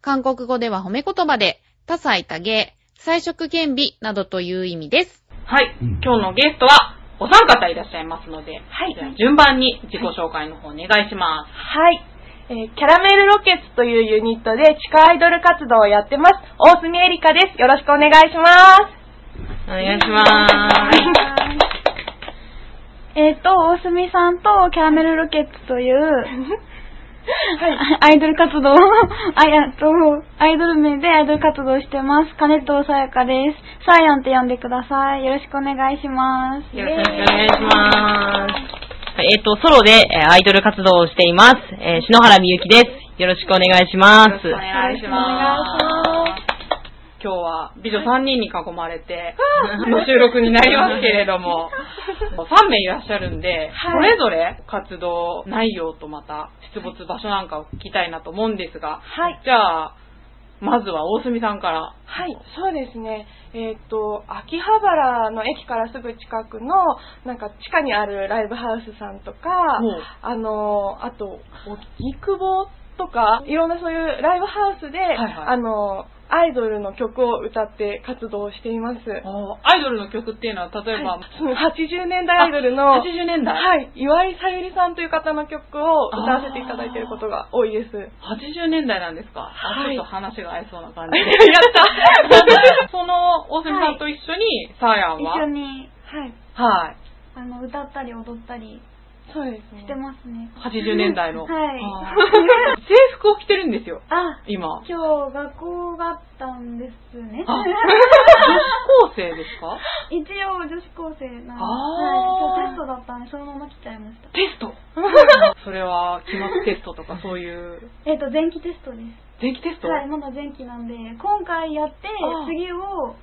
韓国語では褒め言葉で、多彩多芸、彩色兼美などという意味です。はい。今日のゲストは、お三方いらっしゃいますので、はい順番に自己紹介の方お願いします。はい。えーキャラメルロケッツというユニットで地下アイドル活動をやってます。大隅エリカです。よろしくお願いします。お願いします。えっ、と、大隅さんとキャラメルロケッツという、アイドル活動、あ、やっと、アイドル名でアイドル活動をしてます。金藤さやかです。サーヤンって呼んでください。よろしくお願いします。よろしくお願いします。はいえっ、と、ソロで、えーアイドル活動をしています。えー篠原みゆきです。よろしくお願いします。よろしくお願いします。今日は美女3人に囲まれての収録になりますけれども、3名いらっしゃるんで、それぞれ活動内容とまた出没場所なんかを聞きたいなと思うんですが、はい。じゃあ、まずは大隅さんから。はい、そうですね。えっ、と、秋葉原の駅からすぐ近くの、なんか地下にあるライブハウスさんとかあの、あと、荻窪とか、いろんなそういうライブハウスで、いはいあの、アイドルの曲を歌って活動しています。アイドルの曲っていうのは、例えば、はい。80年代アイドルの、80年代？はい、岩井さゆりさんという方の曲を歌わせていただいていることが多いです。80年代なんですか、あはい。ちょっと話が合いそうな感じ。で。やった。その、大隅さんと一緒に、サーヤン一は、緒に、はい、はい。あの、歌ったり踊ったりそうですね。してますね。80年代の。はい 制服を着てるんですよ、あ、今。今日学校があったんですね。あ 女子高生ですか？一応女子高生なんで、はい、今日テストだったんで、そのまま来ちゃいました。テスト？それは、期末テストとかそういう、えっ、と、前期テストです。前期テスト？はい、まだ前期なんで、今回やって次を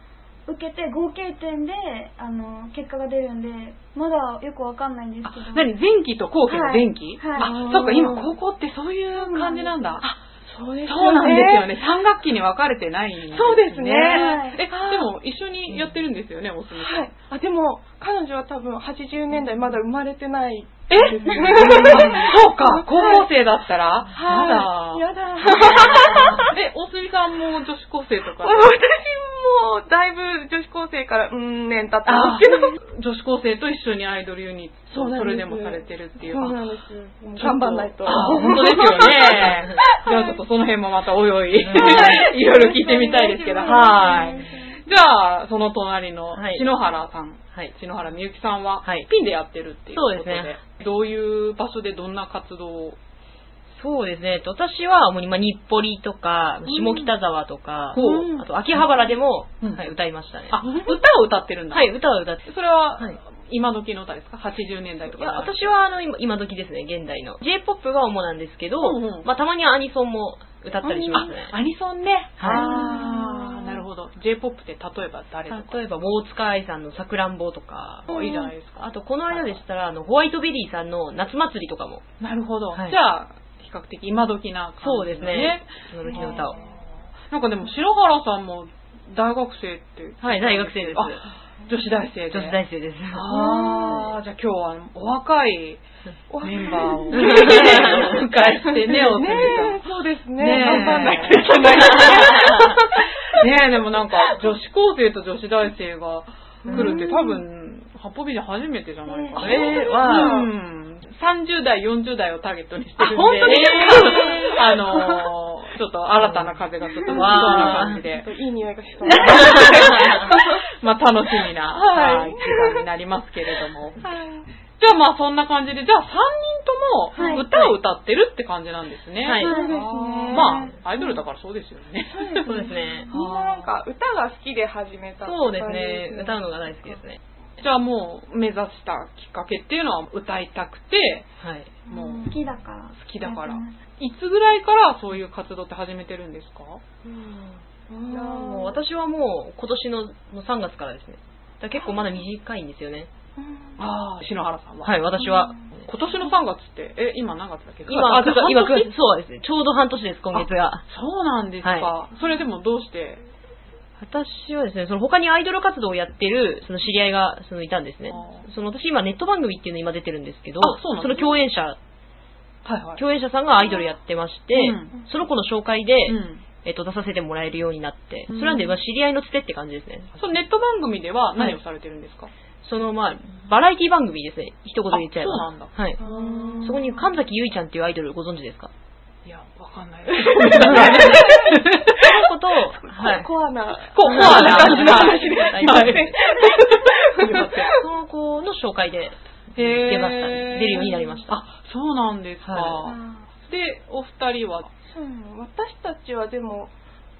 受けて合計点で、あの、結果が出るんで、まだよくわかんないんですけど。あ何前期と後期の前期、はいはいあ、そっか、今高校ってそういう感じなんだ。あそうですそうなんですよね。3学期に分かれてないんですね。そうですねはいえ、でも一緒にやってるんですよね、おすみさん。はい。あ、でも、彼女は多分80年代まだ生まれてないえ？そうか、高校生だったら、まだ。はい。やだ。え、おすみさんも女子高生とか？私も、だいぶ女子高生から、うん、年経ったんあですけど。女子高生と一緒にアイドルユニット、それでもされてるっていう。そうなんです。うん頑張んないと。あ本当ですよね。じゃあちょっとその辺もまたおいおい、いろいろ聞いてみたいですけど、はい。じゃあ、その隣のはい篠原さん、はい。篠原みゆきさんは、はいピンでやってるっていうことで、そうですねどういう場所でどんな活動を？そうですね。えっと私は、もう今、日暮里とか、下北沢とか、ほうあと、秋葉原でも、うんはい、歌いましたね。あ、歌を歌ってるんだ。はい、歌を歌って。それは、はい今時の歌ですか ?80 年代といや、かじゃなくて。私はあの今今時ですね、現代の。J-POP が主なんですけど、うんうんまあたまにはアニソンも歌ったりしますね。あアニソンね。はいほど。J-POP って例えば誰とか。例えば、大塚愛さんのさくらんぼとか、いいじゃないですか。あと、この間でしたら、あの、ホワイトベリーさんの夏祭りとかも。なるほど。はいじゃあ、比較的今時な感じ、そうですね。今時の歌を。なんかでも、白原さんも大学生って。はい、大学生です。あ女子大生で。女子大生です。ああ、じゃあ今日はお若いメンバーを迎えしてね、お。ねえ、そうですね。頑張んないといけない。ねえ、でもなんか、女子高生と女子大生が来るって多分、八方美人初めてじゃないかな。えーわあうん。30代、40代をターゲットにしてるんで。あ本当ですか？あのーちょっと新たな風がちょっと吹きそうな感じで。いい匂いがしそう。まあ楽しみな、はいはい、時間になりますけれども。じゃあまあそんな感じで、じゃあ3人とも歌を歌ってるって感じなんですね。はいそうですね。まあ、アイドルだからそうですよね。そうですね。みんななんか歌が好きで始めたってそうですね。歌うのが大好きですね。じゃあもう目指したきっかけっていうのは歌いたくて、はい。もう好きだから。好きだからいつぐらいからそういう活動って始めてるんですか？うん私はもう今年のの3月からですね。だ結構まだ短いんですよね。ああ、篠原さんは。はい、私は。今年の3月って、え、今何月だっけ？今、あ、今、半年？そうですね。ちょうど半年です、今月が。そうなんですか。はそれでもどうして？私はですね、その他にアイドル活動をやってる、その知り合いが、そのいたんですねあ。その私今ネット番組っていうの今出てるんですけど、あそうなんですの共演者、はいはい。共演者さんがアイドルやってまして、うんその子の紹介で、うん。えっと、出させてもらえるようになって、うんそれなんで、まあ、知り合いのつてって感じですね。そのネット番組では何をされてるんですか、その、まあ、バラエティ番組ですね。一言で言っちゃえば。あそうなんだはい。そこに神崎ゆいちゃんっていうアイドルご存知ですか？いや、わかんない。その子と、はい。コアな。こコアな感じの話で。はいはい。その子の紹介で出ましたね。出るようになりました。あ、そうなんですか。はで、お二人は、そう私たちはでも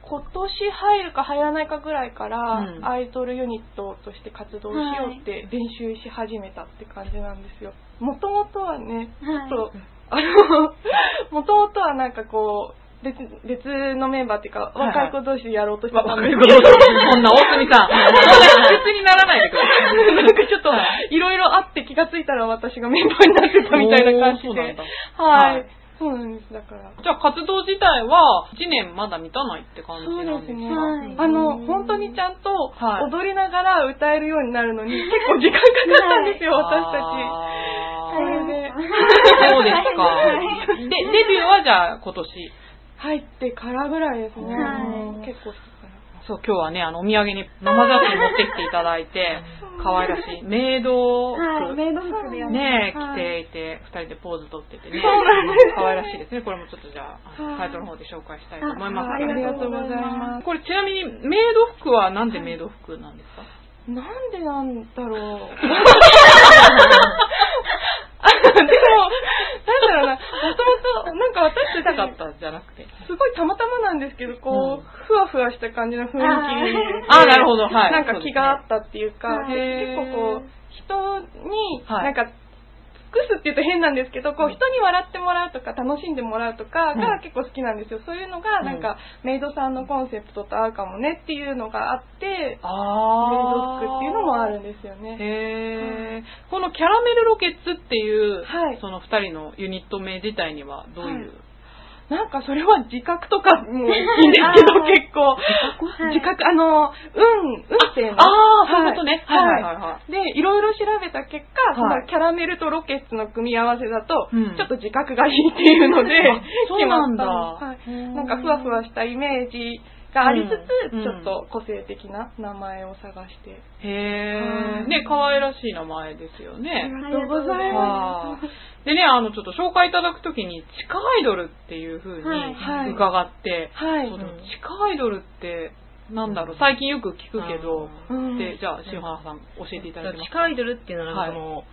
今年入るか入らないかぐらいから、うん。アイドルユニットとして活動しようって練習し始めたって感じなんですよ。もともとはね、はい。ちょっと、あの、もともとはなんかこう、別別のメンバーっていうか、はいはい。若い子同士でやろうとしてたんですけど、そんな大隅さん、別にならないでください。なんかちょっと、い。ろいろあって気がついたら私がメンバーになってたみたいな感じで。はいそうなんです、だから。じゃあ活動自体は1年まだ満たないって感じそうなんですか？ですね。はいあの、本当にちゃんとはい踊りながら歌えるようになるのに、結構時間かかったんですよ、私たち。それで、そうですか。で、デビューはじゃあ今年？入ってからぐらいですね。結構。そう、今日はね、あの、お土産に生写真持ってきていただいて、可愛らしい。メイド服、はい、メイド服でね着ていて、二人でポーズ撮っててね。可愛らしいですね。これもちょっとじゃあ、はいサイトの方で紹介したいと思いますあけれどりがとうございます。これちなみに、メイド服はなんでメイド服なんですか、なんでなんだろう。あ でも、なんだろうな、もともと、なんか私したかったじゃなくて。すごいたまたまなんですけど、こう、うん。ふわふわした感じの雰囲気であーなるほど。はい。なんか気があったっていうか、はいで結構こう、人に、はい。なんか、尽くすって言うと変なんですけど、こう、人に笑ってもらうとか、楽しんでもらうとかうん。が結構好きなんですよ。そういうのが、なんか、メイドさんのコンセプトと合うかもねっていうのがあって、メイあド服っていうのもあるんですよね。へー。このキャラメルロケッツっていう、はい。その二人のユニット名自体にはどういう、なんかそれは自覚とかもいいんですけど、結構。はい自覚、あの、運、運勢の。ああ、そういうことね。はいはい。で、いろいろ調べた結果、はいそのキャラメルとロケッツの組み合わせだと、うんちょっと自覚がいいっていうのであ、そうなんだ決まったはい。なんかふわふわしたイメージがありつつ、うんちょっと個性的な名前を探して。へえ、はいね、可愛らしい名前ですよね。ありがとうございまはあでね、あの、ちょっと紹介いただくときに、地下アイドルっていう風にはいはい。伺って、す。はい。そう。でも地下アイドルって、なんだろう、最近よく聞くけど、うん。で、じゃあ、塩原さん教えていただけますか？地下アイドルっていうのは、はい。その、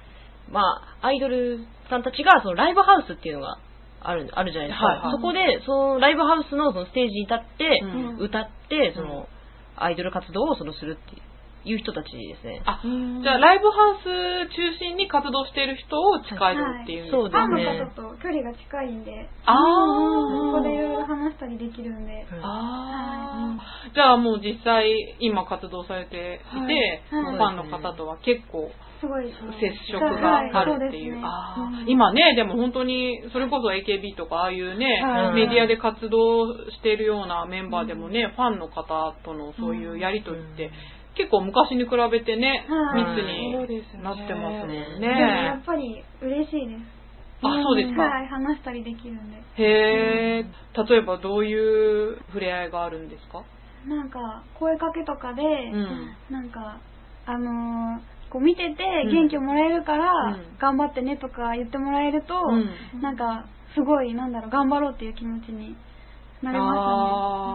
まあ、アイドルさんたちが、そのライブハウスっていうのがある、あるじゃないですか。はいはい。そこで、そのライブハウスのそのステージに立って、うん。歌って、その、アイドル活動をそのするっていう人たちですね。あ、うん。じゃあ、ライブハウス中心に活動している人を地下アイドルっていう。はいファンそうですね。の方と距離が近いんで、あそこでいろいろー。話したりできるんで、あー。じゃあもう実際今活動されていて、はい。はい。ファンの方とは結構すごい。接触があるっていう。はい。あ今ね、でも本当に、それこそ AKB とかああいうね、はい。メディアで活動しているようなメンバーでもね、ファンの方とのそういうやりとりって、結構昔に比べてね、はい密になってますもんでもやねっ。ぱり嬉しいです。あ、そうですか。はい、話したりできるんで。へえ、例えばどういう触れ合いがあるんですか？なんか、声かけとかで、うん。なんか、あのーこう見ててうん元気をもらえるから、うん頑張ってねとか言ってもらえると、うんなんか、すごい、なんだろう、頑張ろうっていう気持ちになれあーま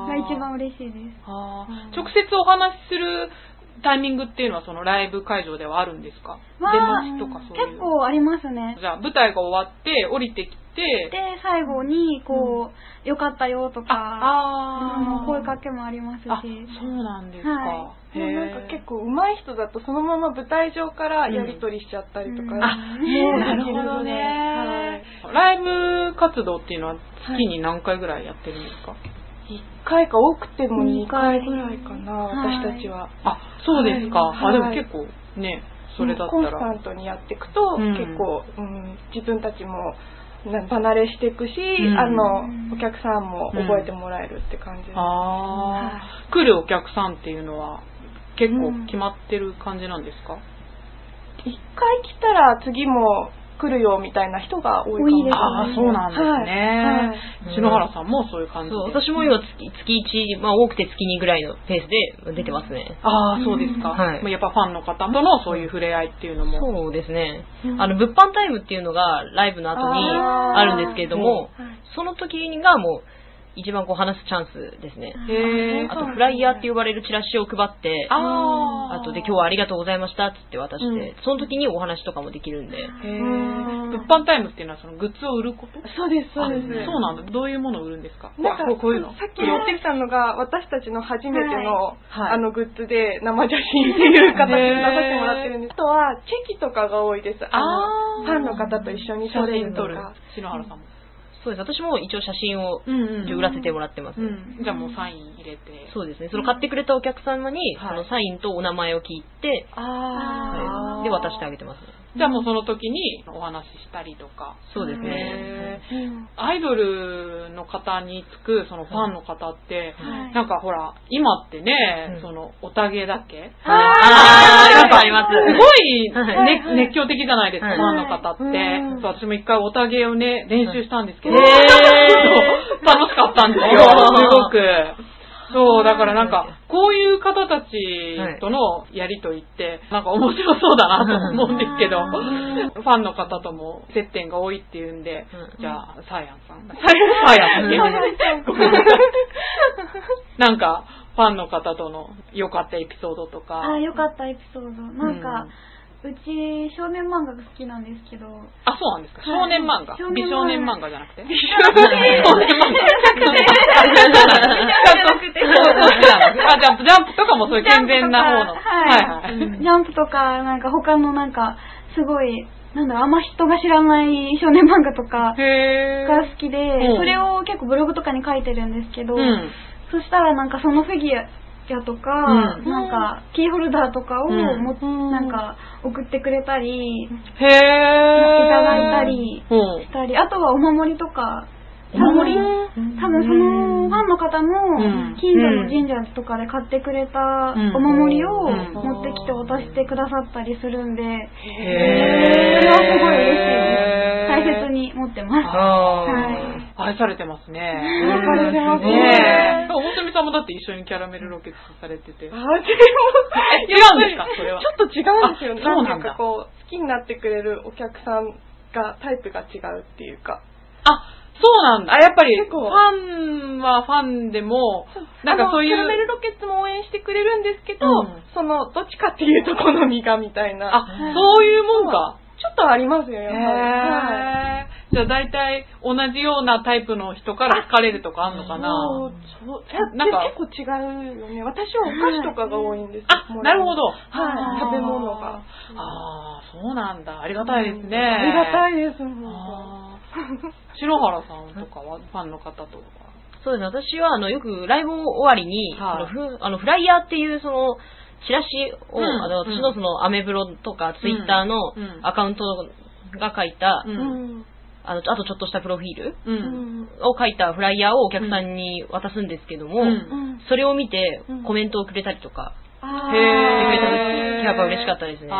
したね。が一番嬉しいです。直接お話しするタイミングっていうのはそのライブ会場ではあるんですか？出は待ちとかそういう。結構ありますね。じゃあ舞台が終わって降りてきて、で、最後に、こう、よかったよとか、ああ声かけもありますし。あ、そうなんですか。はへもうーなんか結構上手い人だとそのまま舞台上からやり取りしちゃったりとか、うん。あ、もうなるほどね。ライブ活動っていうのは月に何回ぐらいやってるんですか、1回か多くても2二回回ぐらいかな、はい私たちは。あ、そうですか。はい。あ、でも結構ね、それだったコンスタら。ントにやっていくと、うん。結構、うん、自分たちもな離れしていくし、ん。あの、お客さんも覚えてもらえるって感じです。ああ、来るお客さんっていうのは結構決まってる感じなんですか、一回来たら次も来るよみたいな人が多いかもしれああ、ないそうなんですね。はいはい篠原さんもそういう感じう、私も今月、月1、まあ多くて月2ぐらいのペースで出てますね。ああ、そうですか。はいまあやっぱファンの方とのそういう触れ合いっていうのも。そうですね。あの、物販タイムっていうのがライブの後にあるんですけれども、その時がもう一番こう話すチャンスですね。あと、フライヤーって呼ばれるチラシを配って、ああ。あとで今日はありがとうございましたっつって渡して、その時にお話とかもできるんで。物販タイムっていうのはそのグッズを売ること？そうです、そうです。あそうなんだ。どういうものを売るんですか？なんかあこうこういうの。さっき言ってきたのが、私たちの初めての、はいあのグッズで生写真っていう形で 出させてもらってるんです。あとは、チェキとかが多いです。あの、ファンの方と一緒に撮れると撮るか。。篠原さんも。そうです。私も一応写真を売らせてもらってます。うん。じゃあもうサイン入れて。そうですね。その買ってくれたお客様に、はいそのサインとお名前を聞いて、あはいで渡してあげてますね。じゃあもうその時にお話ししたりとか。そうですね。アイドルの方につくそのファンの方って、はい。なんかほら、今ってね、うん。その、おたげだっけ？あー、なんかあります。すごい、はい。ね熱狂的じゃないですか、はい。ファンの方って。私も一回おたげをね、練習したんですけど、楽しかったんですよ、すごく。そう、だからなんか、こういう方たちとのやりとりって、なんか面白そうだなと思うんですけど、ファンの方とも接点が多いっていうんで、うん。じゃあ、サーヤンさん。サーヤンさん。ねなさい。なんか、ファンの方との良かったエピソードとか。あ、よかったエピソード。なんか、うち少年漫画が好きなんですけど、あ、そうなんですか？はい少年漫画？少年漫画美少年漫画じゃなくて？美 少年そうそうそうあ、ジャンプ、ジャンプとかもそういう健全な方の。はいはいはい。ジャンプとか、なんか他のなんか、すごい、なんだあんま人が知らない少年漫画とかへが好きでうん、それを結構ブログとかに書いてるんですけど、うん。そしたらなんかそのフィギュアとか、うん。なんかキーホルダーとかをうん。も、なんか送ってくれたり、へー。いただいたりうん。したり、あとはお守りとか、お守り多分そのファンの方うんも近所の神社とかで買ってくれたお守りをうん持ってきて渡してくださったりするんで、へー。それはすごい嬉しいです。大切に持ってます。はい愛されてますね。愛されてますね。大富さんもだって一緒にキャラメルロケットされてて。違うんあ、でも、ですか？それは。ちょっと違うんですよ。なんかこう、好きになってくれるお客さんが、タイプが違うっていうか。あ、そうなんだ。あやっぱり、ファンはファンでも、なんかそういう。キャラメルロケットも応援してくれるんですけど、うんその、どっちかっていうと好みがみたいな。あ、そういうもんか。ちょっとありますよ、やっぱり。はいじゃあ大体同じようなタイプの人から好かれるとかあんのかなそう、そう。なんか結構違うよね。私はお菓子とかが多いんですあ、なるほど。はい食べ物が。ああ、そうなんだ。ありがたいですね。ありがたい。いです、もう。篠原さんとかは、ファンの方とか。そうですね。私は、あの、よくライブ終わりに、はいそのフあのフライヤーっていう、その、チラシを、うんあの、私のその、アメブロとか、ツイッターのうんアカウントが書いた、う。うんん。あの、あとちょっとしたプロフィールう。うんん。を書いたフライヤーをお客さんに渡すんですけども、うんうんそれを見てうんコメントをくれたりとか、てくれたー時やっぱ嬉しかったですね。で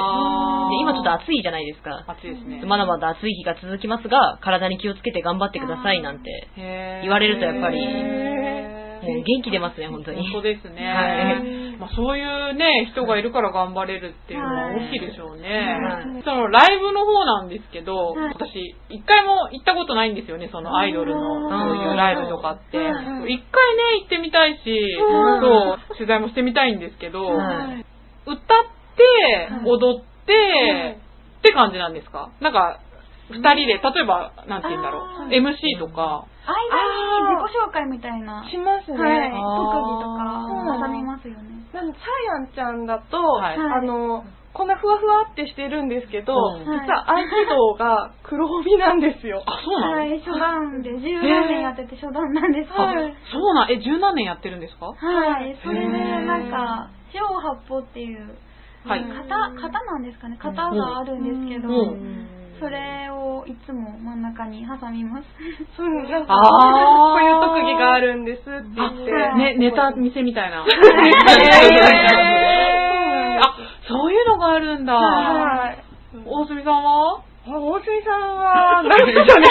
今ちょっと暑いじゃないですか。暑いですね。まだまだ暑い日が続きますが、体に気をつけて頑張ってくださいなんて、言われるとやっぱりもう元気出ますね、本当に。本当ですね。はい。まあ、そういうね、人がいるから頑張れるっていうのは大きいでしょうね。はい。そのライブの方なんですけど、はい。私、一回も行ったことないんですよね、そのアイドルのそういうライブとかって。一はい回ね、行ってみたいし、うん。そう、取材もしてみたいんですけど、はい。歌って、踊って、って感じなんですか？なんか、二人で、例えば、なんて言うんだろう、MC とか、間に自己紹介みたいな。しますね。はい。特技とか挟みますよね。なんで、サイアンちゃんだと、はい。あの、こんなふわふわってしてるんですけど、うん。実は合気道が黒帯なんですよ。あ、そうなの、はい、初段で十何年やってて初段なんですけど。あはい。そうなん、え、十何年やってるんですか？それでなんか、四方八方っていう、はい。型、型なんですかね？型があるんですけど、うんそれをいつも真ん中に挟みます。そう、なんか、あーこういう特技があるんですって言って。はいね、ネタ見せみたいな。あ、そういうのがあるんだ。はい。大隅さんは？あ大杉さんは、なんでしょうね。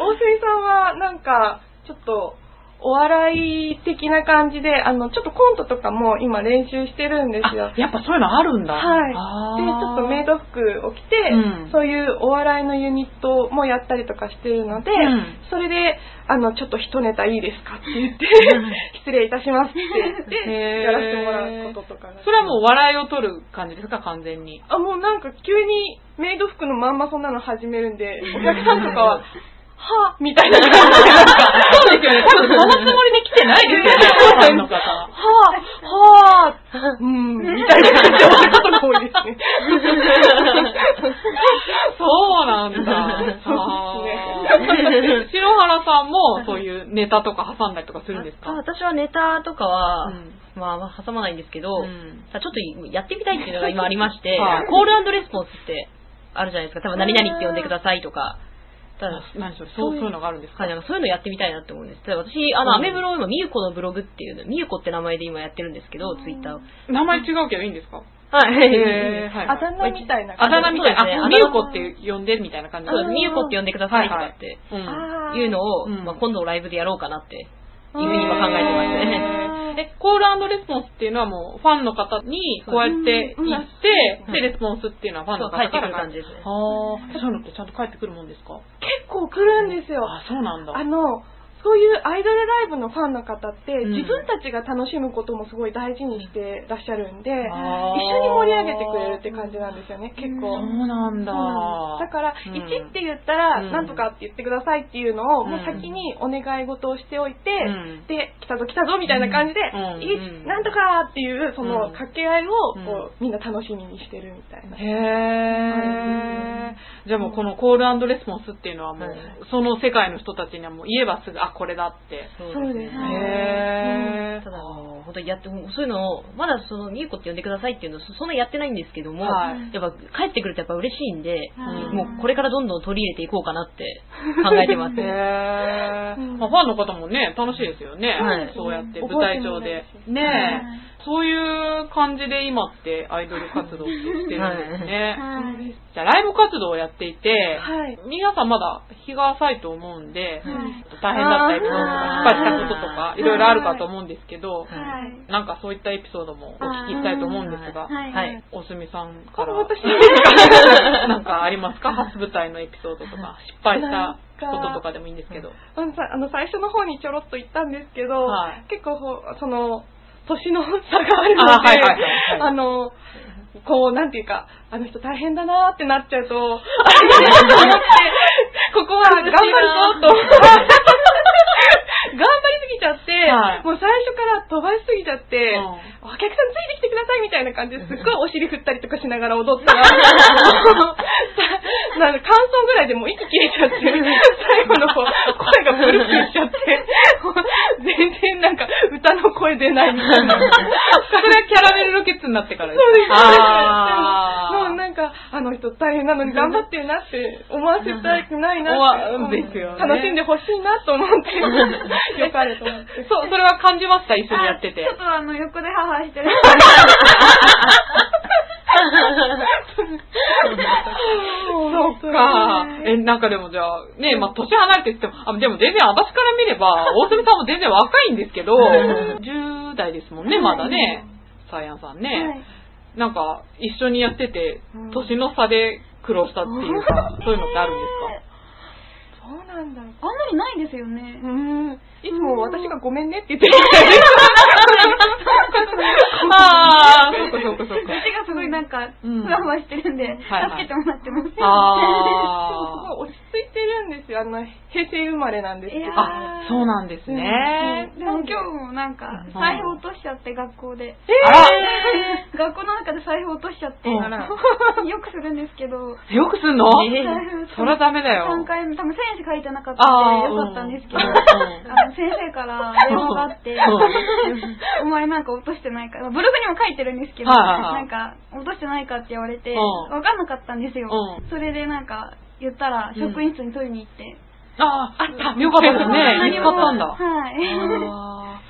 大杉さんは、なんか、ちょっと、お笑い的な感じで、あの、ちょっとコントとかも今練習してるんですよあ。やっぱそういうのあるんだ。はい。あで、ちょっとメイド服を着て、うんそういうお笑いのユニットもやったりとかしてるので、うんそれで、あの、ちょっと一ネタいいですかって言って、失礼いたしますって言って、やらせてもらうこととかがそれはもう笑いを取る感じですか、完全に。あ、もうなんか急にメイド服のまんまそんなの始めるんで、お客さんとかは、はぁみたいな感じで、なんか、そうですよね。多分そのつもりで来てないですよね、ファンの方。はぁ、はぁ、うーん、みたいな感じで終わることが多いですね。そうなんだ。そうですあー篠原さんもそういうネタとか挟んだりとかするんですか？あ私はネタとかは、うんまあまあ挟まないんですけど、ちょっとやってみたいっていうのが今ありまして、はいコールレスポンスってあるじゃないですか。多分何々って呼んでくださいとか。ただ何それそうそういうのがあるんですか？はい、なんかそういうのやってみたいなって思うんです。ただ私、あの、うん。アメブロを今、みゆこのブログっていうの、みゆこって名前で今やってるんですけど、ツイッターを。名前違うけどいいんですか？はい。あだ名みたいなあだ名みたいな。あ、そうですね。みゆこって呼んでみたいな感じそうみゆこって呼んでくださいとはいはい。かって。いうのを、うん。まあ、今度ライブでやろうかなって、いうふうに今考えてますね。え、コールレスポンスっていうのはもうファンの方にこうやって言って、うん。で、レスポンスっていうのはファンの方そう帰ってくる感じですね。はあ、そういうのってちゃんと帰ってくるもんですか？結構来るんですよ。あ、そうなんだ。あの、そういうアイドルライブのファンの方って、うん。自分たちが楽しむこともすごい大事にしてらっしゃるんで、一緒に盛り上げてくれるって感じなんですよね、結構。そうなんだ。だから、うん。1って言ったら、うん。なんとかって言ってくださいっていうのを、うん。もう先にお願い事をしておいて、うん。で、来たぞ来たぞみたいな感じで、うん。なんとかっていう、そのうん。掛け合いを、うん。こう、みんな楽しみにしてるみたいな。へー。じゃあもうこのコールレスポンスっていうのはもう、はい。その世界の人たちにはもう言えばすぐ、あ、これだって。そうですね。ただ、あの、本当にやって、そういうのを、まだその、みゆこって呼んでくださいっていうのをそそんなやってないんですけども、はいやっぱ帰ってくるとやっぱ嬉しいんで、はいもうこれからどんどん取り入れていこうかなって 考えてます。へー。うんまあ、ファンの方もね、楽しいですよね。はいそうやって覚舞台上でね。そういう感じで今ってアイドル活動ってしてるんですね。はい。じゃあライブ活動をやっていて、はい。皆さんまだ日が浅いと思うんで、はい大変だったエピソードとか失敗したこととかいろいろあるかと思うんですけど、はい。なんかそういったエピソードもお聞きしたいと思うんですが。おすみさんから。私 なんかありますか？初舞台のエピソードとか、失敗したこととかでもいいんですけど。あの最初の方にちょろっと言ったんですけど、はい結構ほその年の差があるので、あはいはいはい。はいあのこうなんていうかあの人大変だなーってなっちゃうと 思ってここは頑張るぞと 頑張りすぎちゃって、はいもう最初から飛ばしすぎちゃって、うお客さんついてきてくださいみたいな感じで すっごいお尻振ったりとかしながら踊ったら、なんか感想ぐらいでもう息切れちゃって、最後の方、声がブルブルしちゃって、全然なんか歌の声出ないみたいな。それはキャラメルロケッツになってからですそうです。もうなんか、あの人大変なのに頑張ってるなって思わせたくないなって。思わですよね楽しんでほしいなと思って、よかれと思って。そう、それは感じました、一緒にやっててちょっ。とあの、横でハハしてる。そうか。え、なんかでもじゃあ、ね、まあ、年離れてっても、あ、でも全然私から見れば、大隅さんも全然若いんですけど、10代ですもんね、まだね。サイアンさんね。なんか、一緒にやってて、年の差で苦労したっていうか、そういうのってあるんですそうなんだ。あんまりないですよね。うん。いつも私がごめんねって言ってる。か ああ、そうかそうかそうか。私がすごいなんか、うんふわふわしてるんで、はい助けてもらってます。あまれなんですけど。いやあ、そうなんですね。でも今日もなんか、財布落としちゃって学校で。あら 学校の中で財布落としちゃって、よくするんですけど、よくすんの？財布そりゃダメだよ。3回目、多分1000円しか書いてなかったんでよかったんですけど、うんあの先生から電話があって、うお前なんか落としてないか、ブログにも書いてるんですけど、なんか落としてないかって言われて、うんわかんなかったんですよう。んそれでなんか言ったら、職員室に取りに行って、ああ、あった。よかったですね。見つかったんだ。はい。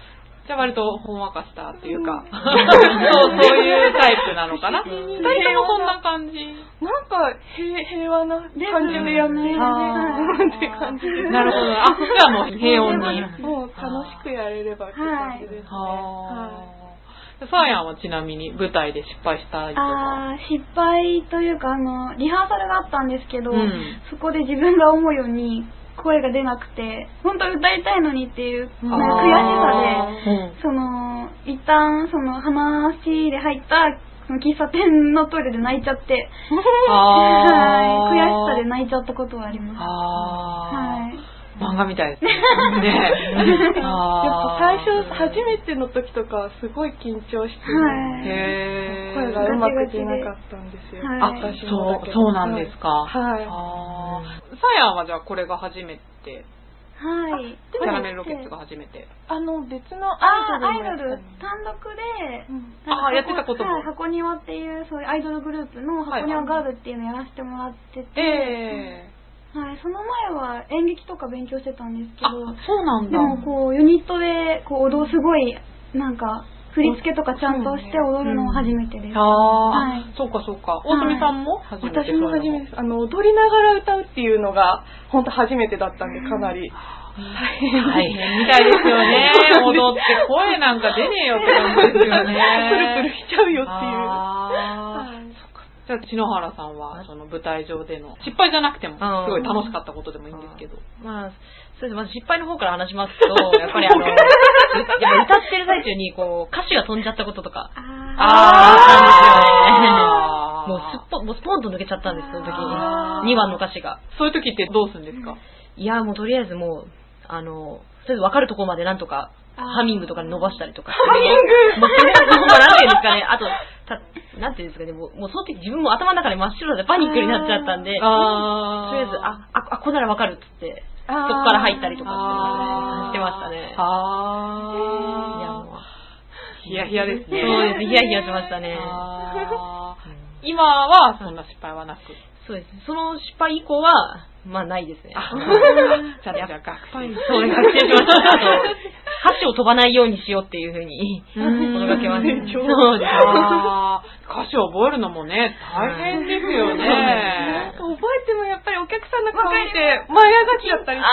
じゃあ割とほんわかしたっていうか、そう、そういうタイプなのかな？二人ともそんな感じ。なんか平平和な感じでやってるですねって感じで。なるほど。あ、そしたらもう平穏に。もう楽しくやれればって感じですね。はあ。サーヤンはちなみに舞台で失敗したりとか。あー失敗というか、あの、リハーサルがあったんですけど、うんそこで自分が思うように声が出なくて、本当は歌いたいのにっていう、悔しさで、うん。その、一旦、その、話で入った、その喫茶店のトイレで泣いちゃって、はい、悔しさで泣いちゃったことはあります。あはい。ー漫画みたい。で すね。ねやっぱ最初、初初めての時とかはすごい緊張して、はい。声がうまく出なかったんですよ。はい。あ、そう、そうなんですか。はい。あー。サーヤンはじゃあこれが初めて、はい。キャラメルロケッツが初めて。あの、別のアイアイドルドル、単独で、うん。あーやってたことも。はい、箱庭っていう、そういうアイドルグループの箱庭ガールっていうのやらせてもらってて、ええはい、その前は演劇とか勉強してたんですけあ、ど、そうなんだ。でもこう、ユニットで、こう、踊る、すごい、なんか、振り付けとかちゃんとして踊るのは初めてです。ああ、はいそうかそうか。大富さんも初めて私も初めてです。あの、踊りながら歌うっていうのが、本当初めてだったんで、かなり。大変みたいですよね。踊って声なんか出ねえよって感じですよね。プルプルしちゃうよっていう。じゃあ、篠原さんは、その舞台上での、失敗じゃなくても、すうん。ごい楽しかったことでもいいんですけど。まあ、そうです。まず失敗の方から話しますと、やっぱりあの、やっぱ歌ってる最中に、こう、歌詞が飛んじゃったこととか、あああー。もうすっぽ、もうスポンと抜けちゃったんです、その時に。2番の歌詞が。そういう時ってどうするんですか？いや、もうとりあえずもう、あの、とりあえず分かるところまでなんとか、ハミングとかで伸ばしたりとか。ハミング。もう、まあ、なんていうんですかね、あと、た、なんていうんですかね、もう、もうその時自分も頭の中で真っ白でパニックになっちゃったんで、とありあえず、あ、あ、あ、こうなら分かるっつって、そこから入ったりとかしてましたね。あいや、ーもう、ヒヤヒヤですね。そうですね、ヒヤヒヤしましたね。今はそんな失敗はなく。そうですね。その失敗以降は、まあないですね。あ じゃあ、じゃあ、学祭そうです、学習しました。あと、歌詞を飛ばないようにしようっていうふうに心がけました。めっちゃそうです。あー歌詞を覚えるのもね、大変ですよなんねか。覚えてもやっぱりお客さんの顔見て前上がっちゃったりするあ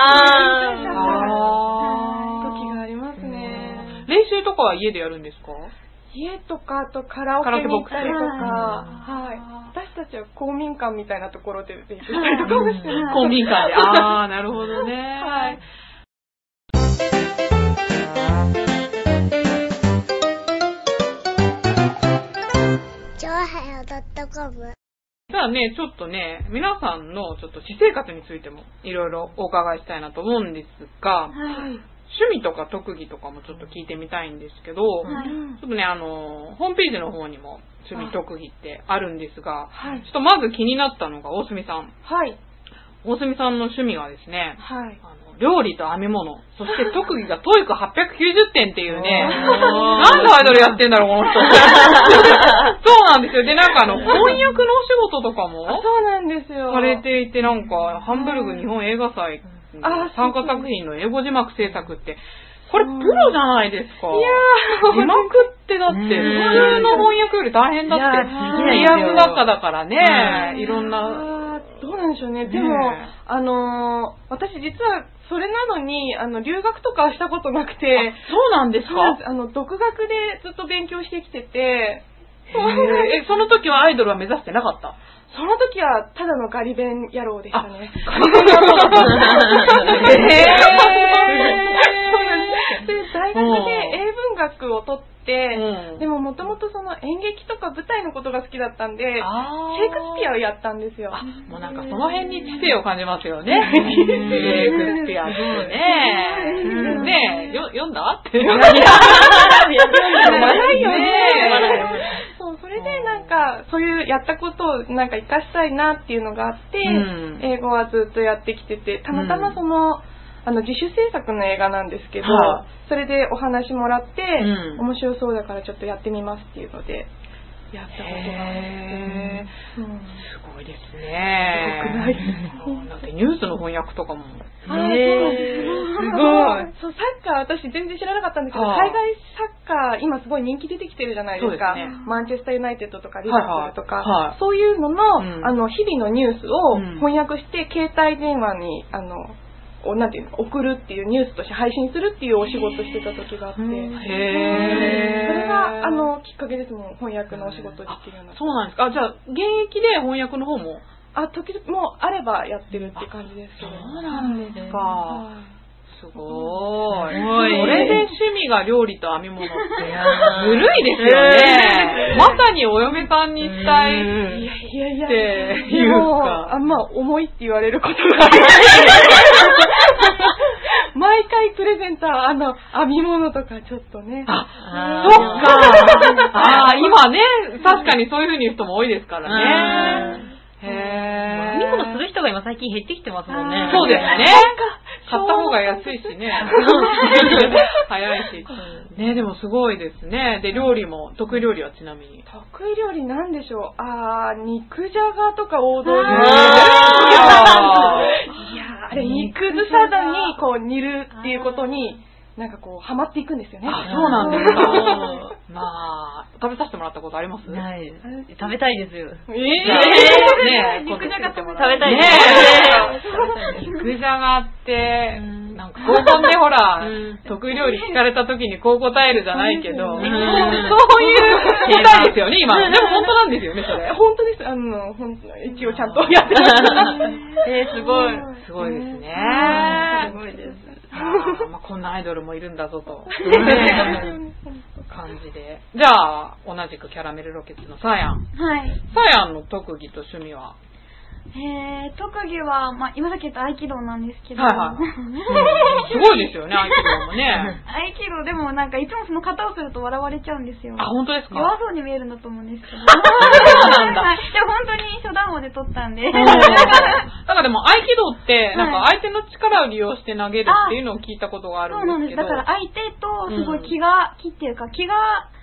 ー時がありますね。練習とかは家でやるんですか？家とかあとカラオケに行ったりとか、はい。私たちは公民館みたいなところで勉強したりとかもしてます。公民館で。ああ、なるほどね。はい。じゃあね、ちょっとね、皆さんのちょっと私生活についてもいろいろお伺いしたいなと思うんですが、はい。趣味とか特技とかもちょっと聞いてみたいんですけど、はいちょっとね、あの、ホームページの方にも趣味特技ってあるんですが、はいちょっとまず気になったのが大隅さん。はい。大隅さんの趣味はですね、はい。あの料理と編み物、そして特技が TOEIC890 点っていうね、なんでアイドルやってんだろう、この人。そうなんですよ。で、なんかあの、翻訳のお仕事とかもそうなんですよ。されていて、なんか、ハンブルグ日本映画祭あ参加作品の英語字幕制作って、これプロじゃないですか。いやー。字幕ってだって、普通の翻訳より大変だって。いやできないですよ翻訳作家だからね、はいいろんな。どうなんでしょうね。でも、あのー私実はそれなのに、あの、留学とかはしたことなくて、そうなんですか？あの、独学でずっと勉強してきてて、え、その時はアイドルは目指してなかった？その時はただのガリ弁野郎でしたね。ガリ弁野郎 で大学で英文音楽を取って、うんでももともとその演劇とか舞台のことが好きだったんで、シェイあクスピアをやったんですよ。あ、もうなんかその辺に知性を感じますよね。シェイクスピアそうね。うんねえ、よ読んだ？って。読読まないよねそう、それでなんか、そういうやったことをなんか活かしたいなっていうのがあって、うん。英語はずっとやってきてて、たまたまその、あの、自主制作の映画なんですけど、はそれでお話もらって、うん。面白そうだからちょっとやってみますっていうので、やったことがあって。へ、うん。すごいですね。すごくない。うんだってニュースの翻訳とかも。あーへーすごい。そう、サッカー私全然知らなかったんですけど、はい。海外サッカー今すごい人気出てきてるじゃないですか。すね。マンチェスターユナイテッドとかリバプールとか、はいはいはい。そういうのの、うん。あの、日々のニュースをうん。翻訳して、携帯電話に、あの、おなんていうの、送るっていうニュースとして配信するっていうお仕事してた時があって、そへーれが、あの、きっかけですもん、翻訳のお仕事できるようになそうなんですか。あじゃあ、現役で翻訳の方も？あ、時々、もうあればやってるって感じですけど。そうなんですか。はいすごい。すごいそれで趣味が料理と編み物って、ずるいですよね。まさにお嫁さんにしたい。いやいやいや、っていうかあんま重いって言われることがある。毎回プレゼンター、あの、編み物とかちょっとね。あ、そっか。ああ、今ね、確かにそういう風に言う人も多いですからね。へ編み物する人が今最近減ってきてますもんね。そうですね。買った方が安いしね。早いし。ね、でもすごいですね。で、料理も、得意料理はちなみに。得意料理なんでしょうあー、肉じゃがとか王道で。いやあれ、肉ずさだにこう煮るっていうことに、なんかこう、ハマっていくんですよね。あ、そうなんですか。まあ、食べさせてもらったことあります？ないです。食べたいですよ。えねえ肉じゃが食べ食べたいねです。え。肉じゃがって、なんか合コンでほらうん、得意料理聞かれた時にこう答えるじゃないけど、そううんいう答えですよね、今。でも本当なんですよね、それ。本当です。あの、本当一応ちゃんとやってます。えー、すごい。すごいですね。すごいです。まあ、こんなアイドルもいるんだぞと。ね感じで。じゃあ、同じくキャラメルロケッツのサーヤン。はい。サーヤンの特技と趣味は？えー、特技は、まあ、今さっき言った合気道なんですけど、はいはい すごいですよね、アイドルもね。合気道でもなんかいつもその型をすると笑われちゃうんですよ。あ、本当ですか？弱そうに見えるんだと思うんですけど。そうなんだ はい。でも本当に初段王で取ったんで。だからでも合気道って、なんかはい相手の力を利用して投げるっていうのを聞いたことがあるそうなんです。だから相手とすごい気が、気っていうか気が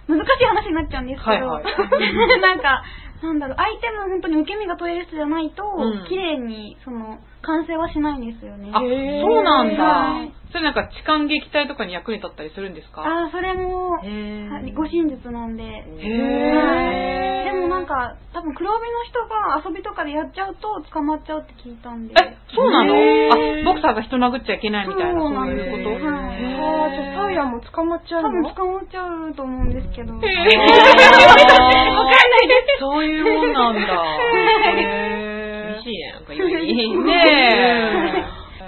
難しい話になっちゃうんですけど、はいはいなんか、なんだろう、相手も本当に受け身が取れる人じゃないと、うん。綺麗に、その、完成はしないんですよね。あ、そうなんだ。はい。それなんか痴漢撃退とかに役に立ったりするんですか？あー、それも、護身術なんで。へー。でもなんか、多分黒帯の人が遊びとかでやっちゃうと捕まっちゃうって聞いたんで。え、そうなの？あ、ボクサーが人殴っちゃいけないみたいな、そそううなんですいうことはいあーじゃあ、サーヤンも捕まっちゃう多分の捕まっちゃうと思うんですけど。わかんないです。そういうもんなんだ。へ嬉しいね、なんか意外に。ー ね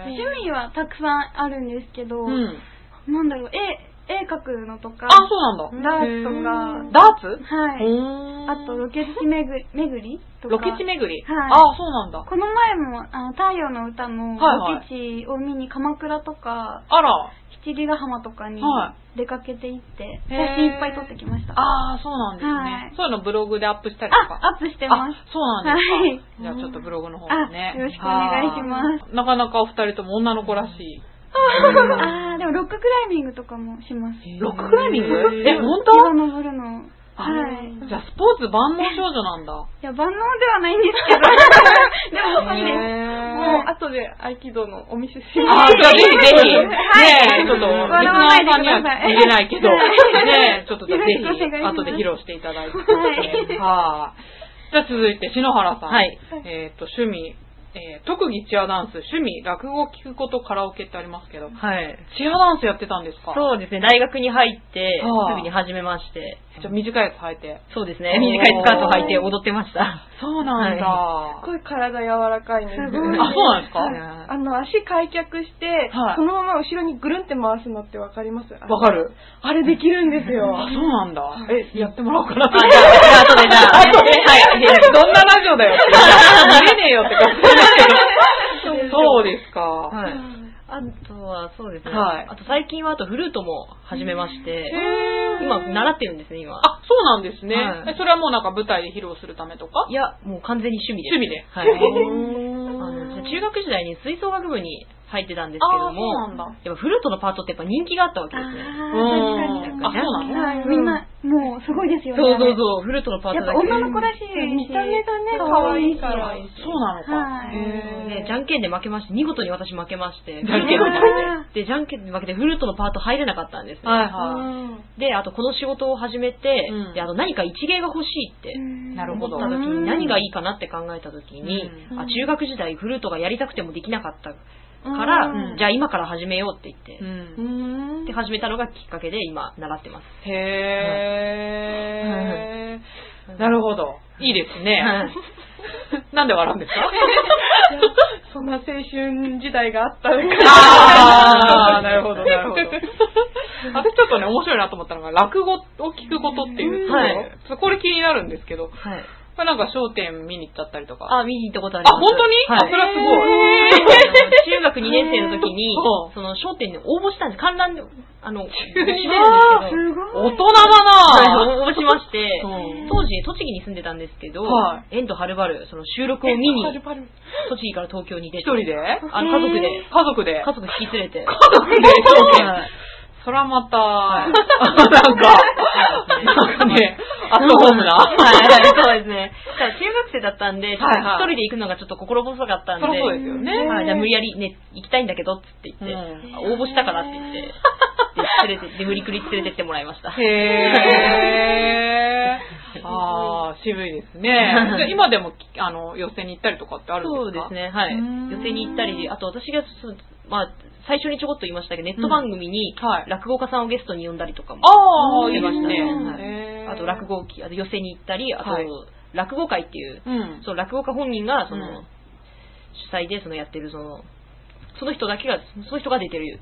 趣味はたくさんあるんですけど、え。うん。なんだろう、絵、絵描くのとか、あ、そうなんだ。ダーツとか、ダーツ？はい。うあと、ロケ地巡り巡りとか。ロケ地巡り？はいあ、そうなんだ。この前も、あの、太陽の歌のロケ地を見に鎌倉とか、あら。七里ヶ浜とかには出かけて行って、写真いっぱい撮ってきました。ああ、そうなんですね。はいそういうのブログでアップしたりとか。あ、アップしてます。あ、そうなんですか。はいじゃあちょっとブログの方もね。あよろしくお願いしますはいなかなかお二人とも女の子らしい。あー、でもロッククライミングとかもします。ロッククライミング？え、本岩当登るの。はい。じゃあスポーツ万能少女なんだ。いや、万能ではないんですけど。でも好きです。もう、後で合気道のお見せしあます。ー、じゃあぜひぜひ。ねはいえ、ちょっと、リスナーさんには見れないけど、はいねえ、ちょっとぜひ、後で披露していただいて。はいはい。じゃあ続いて、篠原さん。はい。えっと、趣味、えー特技チアダンス、趣味、落語を聞くこと、カラオケってありますけど、はい。チアダンスやってたんですか？そうですね、大学に入って、はあすぐに始めまして、じゃあ短いやつ履いて。そうですね、短いスカート履いて踊ってました。そうなんだ。すごい体柔らかいんですよすごいあ、そうなんですか？はいあの、足開脚して、はいそのまま後ろにぐるんって回すのってわかります？わかるあれできるんですよ。あ、そうなんだ。え、やってもらおうかな。あ、じゃあ、じゃあ後でじゃあ、はい。どんなラジオだよって。見れねえよって感じだ けど。そうですか。はい。あとは、そうですね。はいあと最近はあとフルートも始めまして、今、習ってるんですね、今。あ、そうなんですね。はいえそれはもうなんか舞台で披露するためとか？いや、もう完全に趣味です。趣味で。はい。中学時代に吹奏楽部に入ってたんですけども、やっぱフルートのパートってやっぱ人気があったわけですね。うんあ、そうなのはい、みんな、もうすごいですよね。そうそうそう、フルートのパートだけ。女の子らしいし。見た目がね、可愛いから。そうなのか。はいへーで、じゃんけんで負けまして、見事に私負けまして。じゃんけんで負けで、じゃんけんで負けてフルートのパート入れなかったんですね。はいはで、あとこの仕事を始めて、うんで、あと何か一芸が欲しいってい。なるほど。思った時に何がいいかなって考えた時に、うんあ中学時代フルートがやりたくてもできなかったから、うんじゃあ今から始めようって言って、う。うんんで始めたのがきっかけで今習ってます。へー。なるほど。いいですね。はいなんで笑うんですか？そんな青春時代があったのか。あー、なるほど、なるほど。私ちょっとね、面白いなと思ったのが、落語を聞くことっていうと、はいこれ気になるんですけど、はい。これなんか焦点見に行っちゃったりとか。あ、見に行ったことあります。あ本当に？はい。あそれはすごい。中学2年生の時にう、んその商店に応募したんです。観覧で、あの、急にるんですけど、大人だな。はい応募しまして。う。ん、当時、栃木に住んでたんですけどは、遠とはるばる、その収録を見に栃木から東京に出て、一人で？あの、家族で、家族で。家族引き連れて、家族で？そらまた、はいなんか、なんかね、アットホームな。はい、そうですね。ただ中学生だったんで、一人で行くのがちょっと心細かったんで、そうですよねはい、じゃあ無理やりね、行きたいんだけど、つって言って、応募したからって言って、で連れて、で、無理くり連れてってもらいました。へー。あー、渋いですね。今でも、あの、寄せに行ったりとかってあるんですか？そうですね、はい。うん寄席に行ったり、あと私がまあ、最初にちょこっと言いましたけど、ネット番組にはい。落語家さんをゲストに呼んだりとかもあー、いいしてましたね。あと落語機、あと寄席に行ったり、あと、はい。落語会っていう、うん。そう、落語家本人が、その、うん。主催で、そのやってる、その、その人だけが、その人が出てる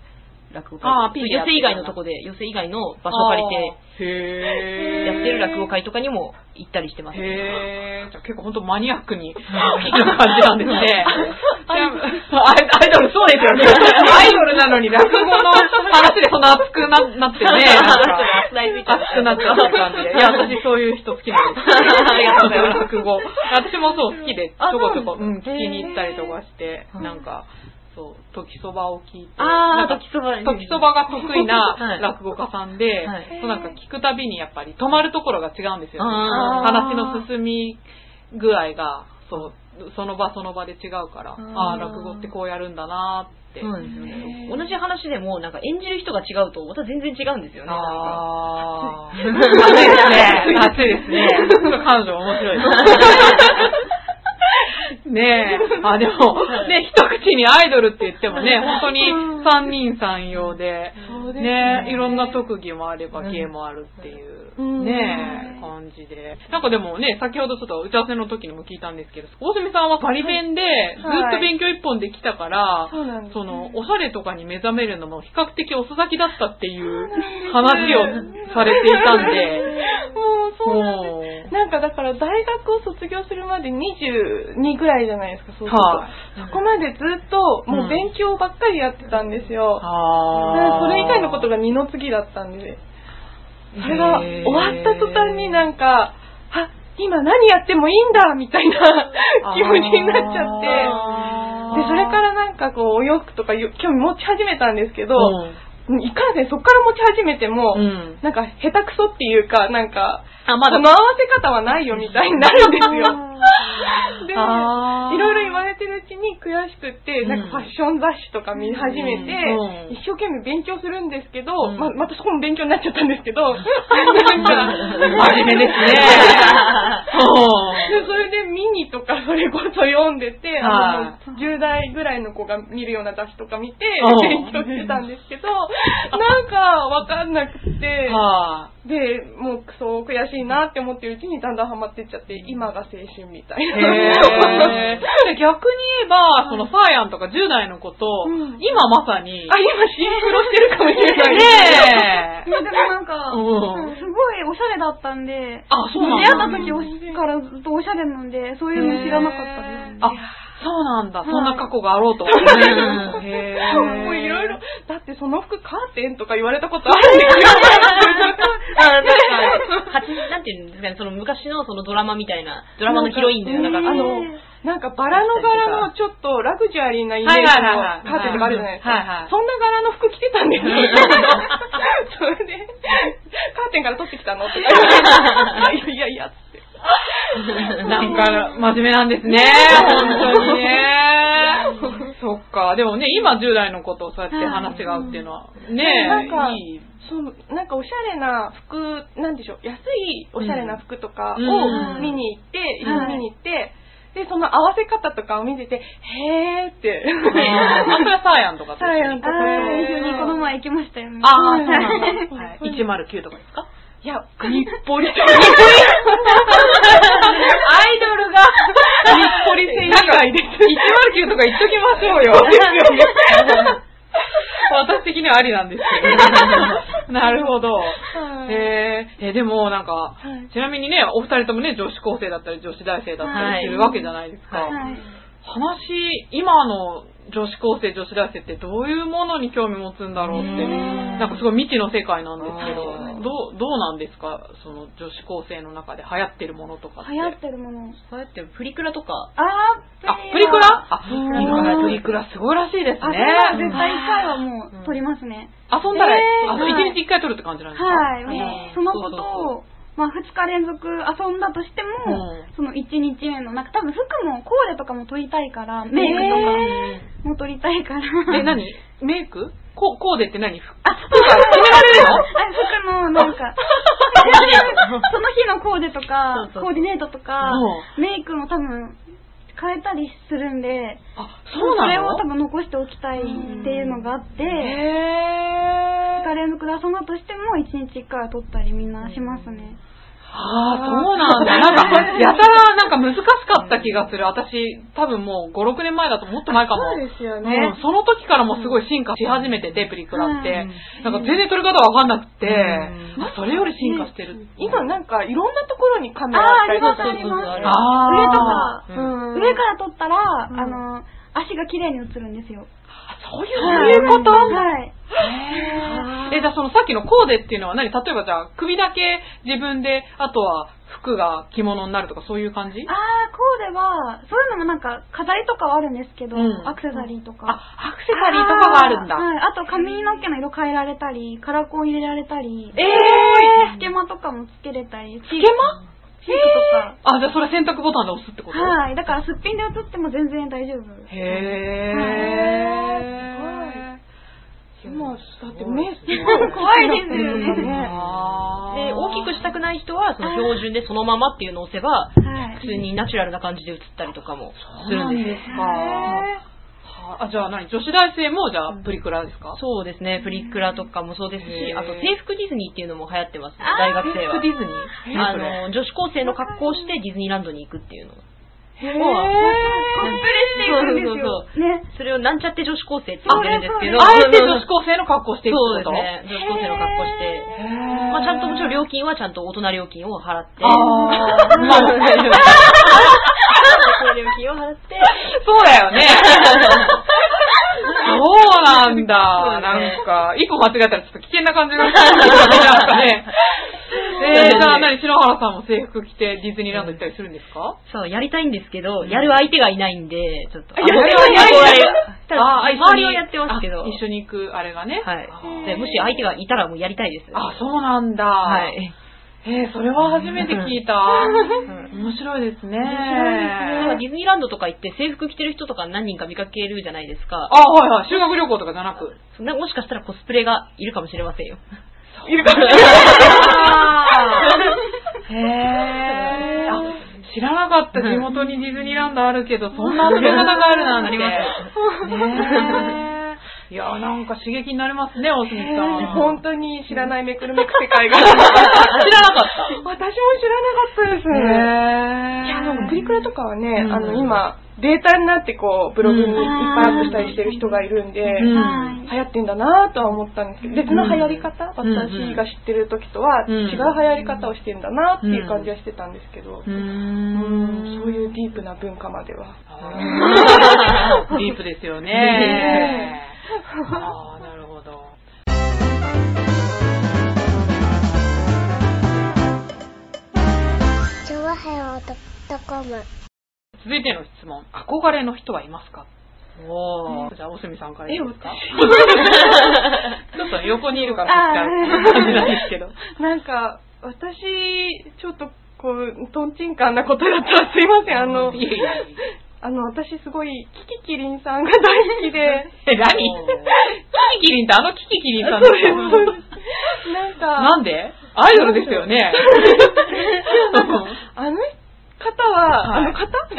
落語会。あー P でやってる寄席以外のとこで、寄席以外の場所を借りて、て、へー。やってる落語会とかにも行ったりしてます。へー。じ結構本当マニアックに 聞く感じなんですね。アイドル、そうですよね。アイドルなのに落語の話でそんな熱くななってね。熱くなっちゃった感じで。いや、私そういう人好きなんです。ありがとうございます落語。私もそう好きで、ちあょこちょこ、そうんん、聞きに行ったりとかして、うんなんか、そう、時そばを聞いて。あ時そば。時そばが得意 はない落語家さんで、はいそうなんか聞くたびにやっぱり止まるところが違うんですよね。話の進み具合が、そう、その場その場で違うから、ああー、落語ってこうやるんだなーって。そうですよね。同じ話でも、なんか演じる人が違うと、また全然違うんですよね。ああ。暑いですね。暑いですね。彼女面白いです。ねえ。あ、でも、ね、一口にアイドルって言ってもね、本当に三人三様で、ねね。いろんな特技もあれば芸もあるっていう、うん。ねえ、感じで。なんかでもね、先ほどちょっと打ち合わせの時にも聞いたんですけど、大住さんはパリ弁でずっと勉強一本できたから、その、おしゃれとかに目覚めるのも比較的遅咲きだったっていう話をされていたんで、もうそうなんです。なんかだから大学を卒業するまで22ぐらいじゃないですか、そうすると。はいそこまでずっともう勉強ばっかりやってたんですよ。あでそれ以外のことが二の次だったんで。それが終わった途端になんか、あ、今何やってもいいんだみたいな 気持ちになっちゃって。で、それからなんかこう、お洋服とかよ興味持ち始めたんですけど、いかんせんそこから持ち始めても、うんなんか下手くそっていうか、なんか、あ、まだその合わせ方はないよみたいになるんですよ。で、いろいろ言われてるうちに悔しくって、なんかファッション雑誌とか見始めて、うん。一生懸命勉強するんですけど、うん。ままたそこも勉強になっちゃったんですけど、なんか 真面目ですね。そう。でそれでミとかそれこそ読んでて、あの、はい。もう10代ぐらいの子が見るような雑誌とか見てうん、勉強してたんですけど、なんかわかんなくて、はで、もうクソ悔しいなって思ってるうちにだんだんハマってっちゃって、今が青春みたいい。な。逆に言えば、そのサーヤンとか10代の子と、うん今まさに、あ、今シンクロしてるかもしれない。ねえでもなんか、うんすごいおしゃれだったんで、あ、そうなん出会だ。った時からずっとおしゃれなんで、そういうの知らなかったです。あ、そうなんだ。そんな過去があろうとは。う んへー。もういろいろ、だってその服カーテンとか言われたことあるんですよ。あなんか、八なんていうんですかね、その昔のそのドラマみたいな、ドラマのヒロインのよ。うなあ感じの、なんかバラの柄のちょっとラグジュアリーなイメージのカーテンとかあるじゃないですはいはいか。そんな柄の服着てたんですよ。それで、カーテンから取ってきたのとか言われて、いやいやいや、つって。なんか、真面目なんですね。本当にね。そっか。でもね、今10代の子とそうやって話が合うっていうのは、ねなんかいい。そう、なんかおしゃれな服、なんでしょう、安いおしゃれな服とかうんを見に行って、一緒に見に行って、で、その合わせ方とかを見てて、へーって。あ、それはサーヤンとかとサーヤンとか一緒にこの前行きましたよね。ああ、そうなんだ。はいはい109とかですか？いや、日暮里とアイドルが、日暮里線以外です。109とか言っときましょうよ。私的にはありなんですけど。なるほど。はいへーえ、でもなんか、はいちなみにね、お二人ともね、女子高生だったり女子大生だったりするわけじゃないですか。話、今の女子高生、女子大生ってどういうものに興味持つんだろうって、うんなんかすごい未知の世界なんですけどどう、どうなんですか？その女子高生の中で流行ってるものとかって。流行ってるもの。そうやってプリクラとか、ああ、プリクラ。あ、プリクラ。すごいらしいですね。は絶対一回はもう撮りますね。遊んだら、えーあの、はい。一日一回撮るって感じなんですか？はい。そのことまあ、二日連続遊んだとしても、うん。その一日目の、なんか多分服も、コーデとかも撮りたいから、メイクとかも撮りたいから。え、何？メイク？こコーデって何？服。あ、服。が決められるのあ服の、なんか、その日のコーデとかそう、そう。コーディネートとか、メイクも多分、変えたりするんで、あ、そうなの？れを多分残しておきたいっていうのがあって、へー2日連続で遊んだとしても、1日1回は撮ったりみんなしますね。ああ、そうなんだ。なんか、やたらなんか難しかった気がする。私、多分もう5、6年前だともっと前かも。そうですようねん。その時からもすごい進化し始めてて、プリクラってうん。なんか全然撮り方わかんなくて、うんあ、それより進化してる。今なんかいろんなところにカメラあったりとかあーありますありますあるあー上とか、うん上から撮ったら、んあの、足が綺麗に映るんですよ。そういうこと？はい。え、じゃあそのさっきのコーデっていうのは何？例えばじゃあ首だけ自分で、あとは服が着物になるとかそういう感じ？あー、コーデは、そういうのもなんか飾りとかはあるんですけど、うんアクセサリーとか。あ、アクセサリーとかがあるんだ。はい。あと髪の毛の色変えられたり、カラコン入れられたり、えスケマとかもつけれたり、チーー、スケマチークとか。あ、じゃあそれ選択ボタンで押すってこと？はい。だからすっぴんで映っても全然大丈夫。へー。今、だって目すごい怖いですよね。で、大きくしたくない人は、その標準でそのままっていうのを押せば、はい。普通にナチュラルな感じで映ったりとかもするんですよ。か。はあ、じゃあ何？女子大生もじゃあプリクラですか？そうですね、プリクラとかもそうですし、あと制服ディズニーっていうのも流行ってます、あー大学生は。ディズニー？あの、女子高生の格好をしてディズニーランドに行くっていうのが。へー。コスプレしていくんですよ。そうそうね。それをなんちゃって女子高生って呼んでるんですけど、あえて女子高生の格好していくそうってこと？ですね、女子高生の格好して。まあちゃんともちろん料金はちゃんと大人料金を払って、あーまあ大人料金を払って、そうだよね。そうなんだ。なんか、一歩間違えたらちょっと危険な感じがするなんかね。えー、じゃあ何、篠原さんも制服着てディズニーランド行ったりするんですか？そう、やりたいんですけど、やる相手がいないんで、ちょっと。あやる相手がいな周りはやってますけど。あ一緒に行くあれがね。はいもし相手がいたらもうやりたいです。あ、そうなんだ。はい。えー、それは初めて聞いた。面白いですね。なんかディズニーランドとか行って制服着てる人とか何人か見かけるじゃないですか。あ、はいはい。修学旅行とかじゃなく。そんなもしかしたらコスプレがいるかもしれませんよ。いるかもしれない。へー。あ、知らなかった。地元にディズニーランドあるけど、そんな遊び方があるなんて。ありますねえいや、なんか刺激になりますね、大隅さん。本当に知らないめくるめく世界が。知らなかった。私も知らなかったですね。へいや、でもプリクラとかはね、うんあの、今、データになってこう、ブログにいっぱいアップしたりしてる人がいるんで。流行ってんだなとは思ったんですけど、別の流行り方、うん私が知ってる時とはうん違う流行り方をしてんだなっていう感じはしてたんですけど、うんんそういうディープな文化までは。ディープですよね。ああ、なるほど。続いての質問。憧れの人はいますか？おー。じゃあ、おすみさんからいいですかえ ちょっと横にいるからそっちから感じなんですけど。なんか、私、ちょっと、こう、トンチンカンなことだったらすいません。あの、あの、私すごい、キキキリンさんが大好きで、え、何？キキキリンってあのキキキリンさんですかなんか、なんで？アイドルですよね。あの方は、はい。あの方？キ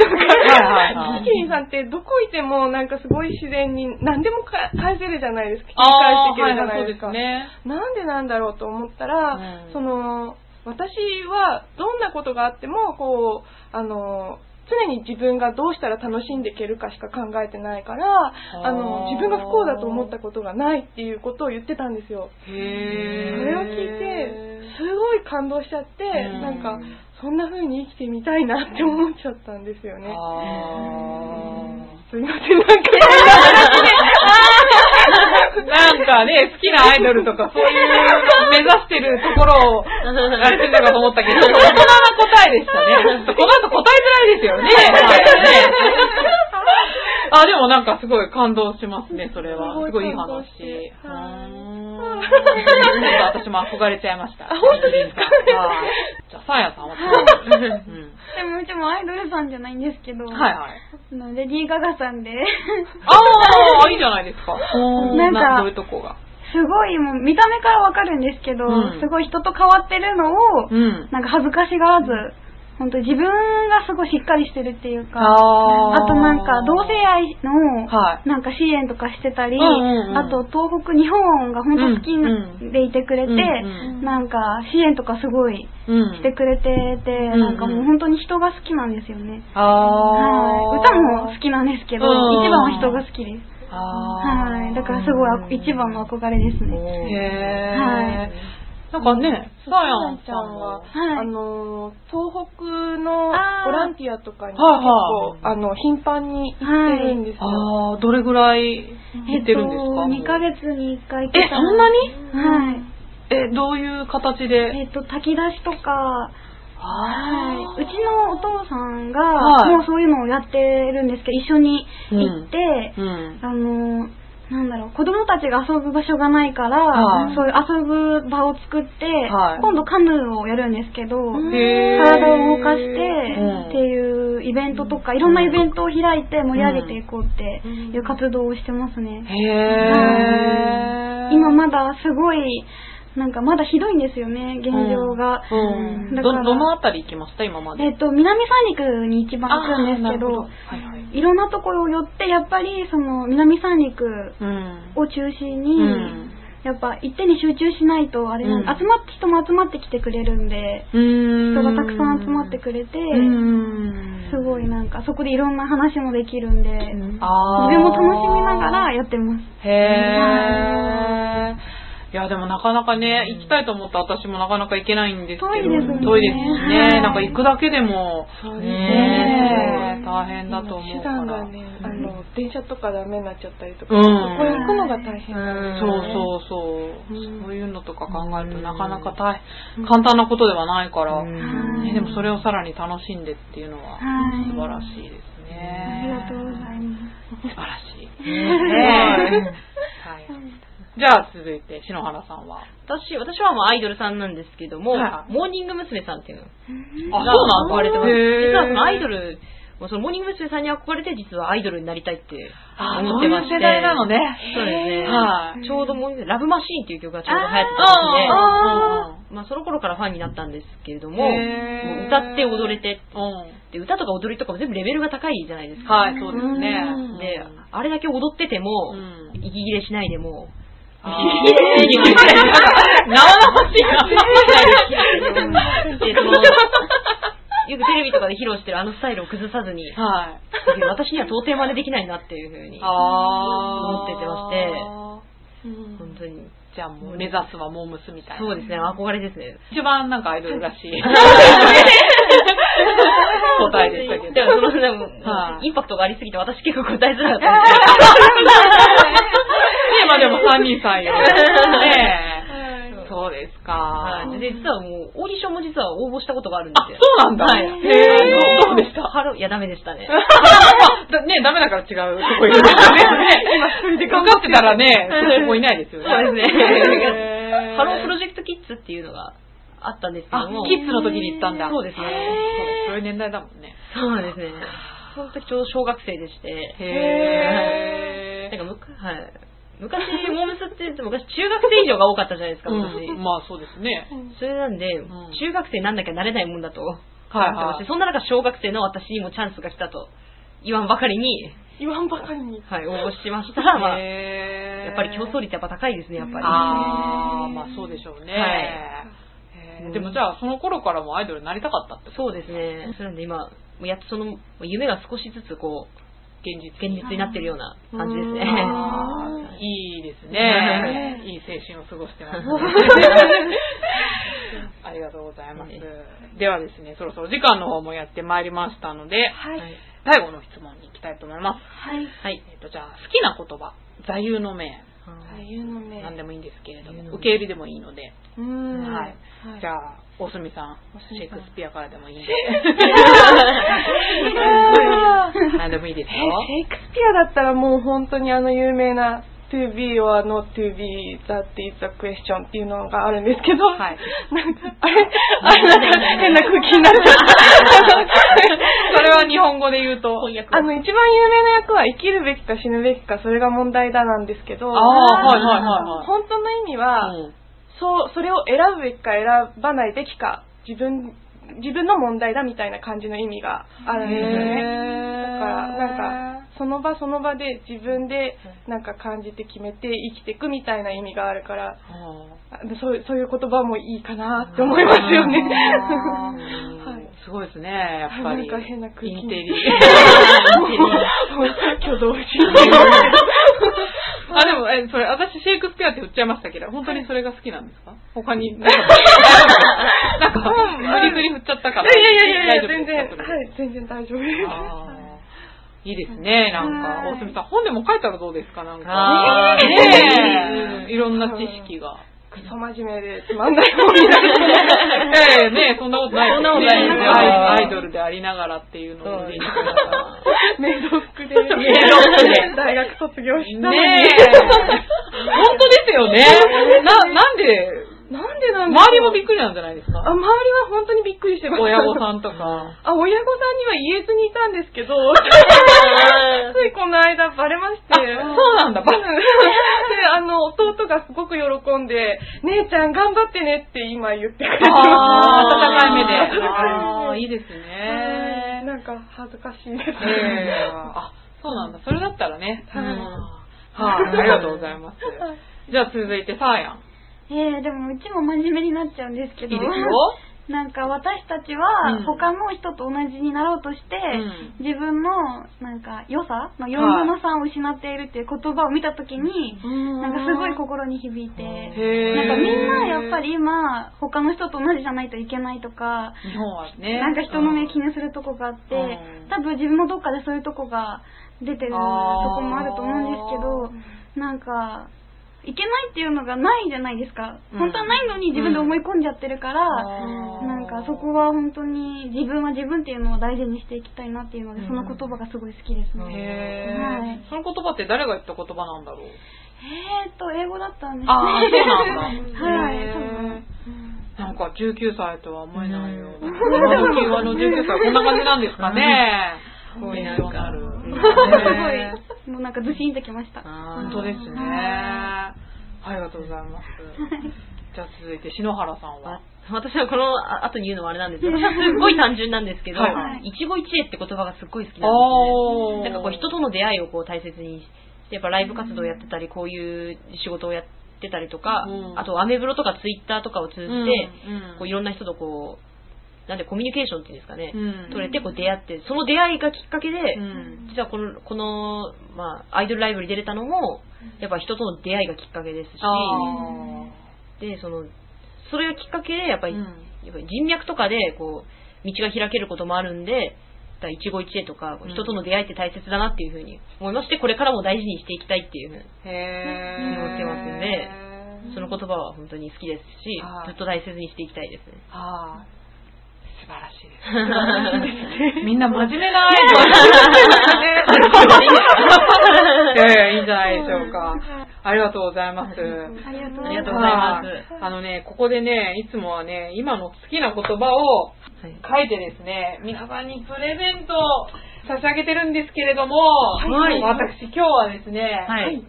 キキリンさんってどこいてもなんかすごい自然に何でもか返せるじゃないですか。切り返していけるじゃないですか。ね。なんでなんだろうと思ったら、うん。その、私はどんなことがあっても、こう、あの、常に自分がどうしたら楽しんでいけるかしか考えてないから、あの、自分が不幸だと思ったことがないっていうことを言ってたんですよ。それを聞いて、すごい感動しちゃって、うん。なんか、そんな風に生きてみたいなって思っちゃったんですよね。あすいません、なんか、ー なんかね、好きなアイドルとかそういう目指してるところを やってるのかと思ったけど、大人な答えでしたね。この後答えづらいですよね。あ、でもなんかすごい感動しますね、それは。すごいいい話。はいんちょっと私も憧れちゃいました。あ本当ですか？はいじゃあ、サーヤさんは？うん でもうちもアイドルさんじゃないんですけど、はいはい。レディー・ガガさんで、ああ、いいじゃないですか。なんかどういうとこが。すごいもう見た目からわかるんですけど、うんすごい人と変わってるのを、うん。なんか恥ずかしがらず、本当自分がすごいしっかりしてるっていうか、ああとなんか同性愛のはい。なんか支援とかしてたり、あと東北日本が本当好きうんでいてくれて、なんか支援とかすごいうんしてくれてて、うん。なんかもう本当に人が好きなんですよね。あはい、ー歌も好きなんですけど、うん一番は人が好きです。はい、だからすごいあ一番の憧れですね。はいなんかね、サーヤンちゃんは、はい。あの、東北のボランティアとかに結構、あの、頻繁に行ってるんですよ。あー、どれぐらい行ってるんですか、えっと、2ヶ月に1回行ってえ、たそんなに？はい。え、どういう形で？えっと、炊き出しとか、はい。あうちのお父さんが、はい。もうそういうのをやってるんですけど、一緒に行って、うん。あの、なんだろう、子供たちが遊ぶ場所がないから、はい。そういう遊ぶ場を作って、はい。今度カヌーをやるんですけど、体を動かして、うんっていうイベントとか、いろんなイベントを開いて盛り上げていこうっていう活動をしてますね。今まだすごい、なんかまだひどいんですよね、現状が。うん。ど、だからどのあたり行きました今まで？えっと、南三陸に一番行くんですけど、あーなるほはいはい。いろんなところを寄って、やっぱりその南三陸うん。を中心に、うんやっぱ一手に集中しないと、あれなん、うん集まって人も集まってきてくれるんで、人人がたくさん集まってくれて、うん。すごいなんかそこでいろんな話もできるんで、自分も楽しみながらやってます。へー。いや、でもなかなかね、行きたいと思った私もなかなか行けないんですけど。遠いですねなんか行くだけでも、ねね。大変だと思う手から。段がね、あの、電車とかダメになっちゃったりとか、うんそこに行くのが大変なんですそう。そうそう、うんそういうのとか考えるとなかなか大変、簡単なことではないから、んね、でもそれをさらに楽しんでっていうのははい素晴らしいですあね。りがとうございます。素晴らしい。ね はい。じゃあ続いて、篠原さんは。私、私はもうアイドルさんなんですけども、はいモーニング娘。さんっていうのあが憧れてます。へー実はそのアイドルもうそのモーニング娘。さんに憧れて実はアイドルになりたいってあ思ってまして。そういう世代なのね。そうですね。はいちょうどモーニングラブマシーンっていう曲がちょうど流行ってたあ時で、まあその頃からファンになったんですけれども、もへーう歌って踊れて、うん。で歌とか踊りとかも全部レベルが高いじゃないですか。はい、そうですね。で、あれだけ踊ってても、うん息切れしないでも、あー。息切れしない。でも、生々しい。でそのよくテレビとかで披露してるあのスタイルを崩さずに、はい。私には到底真似できない。なってい。うふうに、思っててまして本当に。じゃあもう目指すはモームスみたい。な。そうですね、憧れですね。一番なんかアイドルらしい。答えでしたけど。でもそのでもはい。インパクトがありすぎて私結構答えづらかったんですねまあでも3人さんよ。ねえ。そうですか。はいで、実はもう、オーディションも実は応募したことがあるんであ、すよ。そうなんだ。はい。へえ、どうでした？ハローいや、ダメでしたね。だ ね、ダメだから違うとこ行くんですよね。今一人で頑張ってたらね、そこいないですよね。そうですね ハロープロジェクトキッズっていうのがあったんですけあども。、キッズの時に行ったんだ。そうですね。そういう年代だもんね。そうですね。その時ちょうど小学生でして。へなんか、はい。昔、モームスって言って昔中学生以上が多かったじゃないですか、昔。うん、まあそうですね。それなんで、ん中学生なんなきゃなれないもんだと思ってはいまして、はい。そんな中小学生の私にもチャンスが来たと言わんばかりに、言わんばかりに。はい、応募しましたら、まあ、やっぱり競争率やっぱ高いですね、やっぱり。ああ、まあそうでしょうね。はいでもじゃあその頃からもアイドルになりたかったってことそうですね。それなんで今、やっとその夢が少しずつこう、現実現実になってるような感じですね。いいですね。いい青春を過ごしてます、ありがとうございます。ではですね、そろそろ時間の方もやってまいりましたので、はい。最後の質問に行きたいと思います。はい。はい。えっ、と、じゃあ、好きな言葉、座右の銘、座右の銘。何でもいいんですけれども、受け入れでもいいので、うーん。はい。じゃあ、あ、大隅さん、シェイクスピアからでもいいんで、え 何でもいいですよ。シェイクスピアだったらもう本当にあの有名な to be or not to be that is the question っていうのがあるんですけど、はいなんか、あれあれなんか変な空気になっちゃった。それは日本語で言うと、あの、一番有名な役は生きるべきか死ぬべきか、それが問題だなんですけど、ああ、はいはいはいはい。本当の意味は、うんそう、それを選ぶべきか選ばないべきか、自分、自分の問題だみたいな感じの意味があるんですよね。だから、なんか、その場その場で自分でなんか感じて決めて生きていくみたいな意味があるから、あそうそういう言葉もいいかなって思いますよね。はい。すごいですね、やっぱり。なんか変な空気インテリ。挙動しあ、でも、え、それ、私、シェイクスピアって言っちゃいましたけど、本当にそれが好きなんですか？他に、なんか、なんか、無理くり振っちゃったから。いやいやいやいや、全然、はい、全然大丈夫です。いいですね、なんか。はい大隅さん、本でも書いたらどうですか？なんか。ねえ。いろんな知識が。クソ真面目でつまんない本になると思うええねえ、そんなことないそんなことないですよアイドルでありながらっていうのを。メイド服で、メイド服で大学卒業したのに。ねえ。本当ですよね。な、なんで、なんでなんだ周りもびっくりなんじゃないですあ、か周りは本当にびっくりしてました。親御さんとか。あ、親御さんには言えずにいたんですけど、ついこの間バレまして。あそうなんだバレで、あの、弟がすごく喜んで、姉ちゃん頑張ってねって今言ってくれてます。温かい目で。あーいいですはいね。なんか恥ずかしいです。ええあ、そうなんだ。それだったらね。はいうんはい、ありがとうございます。じゃあ続いて、サーヤン。えー、でもうちも真面目になっちゃうんですけど。いいですよ。なんか私たちうはん他の人と同じになろうとして、うん自分のなんか良さの4分の3を失っているっていう言葉を見たときに、なんかすごい心に響いて、へなんかみんなやっぱり、り今他の人と同じじゃないといけないとか、日本はね。なんか人の目気にするとこがあって、うん多分自分のどっかでそういうとこが出てるとこもあると思うんですけど、なんか、いけないっていうのがないじゃないですか。うん本当はないのに自分で思い込んじゃってるから、うんなんかそこは本当に自分は自分っていうのを大事にしていきたいなっていうので、うんその言葉がすごい好きですね。へはいーその言葉って誰が言った言葉なんだろう？えーっと、英語だったんですね。ああ、そうなんだ。はい。なんか19歳とは思えないような。今時あの19歳はこんな感じなんですかね。すごいなんかある。すねごい、もうなんかずしんときました。本当ですね。ありがとうございます。じゃあ続いて、篠原さんは？私はこのあ後に言うのはあれなんですけど、すごい単純なんですけど、はい一期一会って言葉がすっごい好きなんですね。なんかこう人との出会いをこう大切にして、やっぱライブ活動をやってたり、こういう仕事をやってたりとか、うんあとアメブロとかツイッターとかを通じて、うんこういろんな人とこう、なんでコミュニケーションっていうんですかね、うん。取れてこう出会って、その出会いがきっかけで、うん。実はこの、この、まあ、アイドルライブに出れたのも、やっぱ人との出会いがきっかけですし、あで、その、それがきっかけで、やっぱり、ーうん。やっぱり人脈とかで、こう、道が開けることもあるんで、一期一会とか、人との出会いって大切だなっていうふうに思いまして、これからも大事にしていきたいっていうふうに。思ってますんでその言葉は本当に好きですしはい、ずっと大切にしていきたいですね。はい。素晴らしいです。みんな真面目なアイドル。いやいや、いいんじゃないでしょうか。ありがとうございます。ありがとうございますはいあのね、ここでね、いつもはね、今の好きな言葉をはい書いてですね、皆さんにプレゼントを差し上げてるんですけれども、はい私今日はですね、はい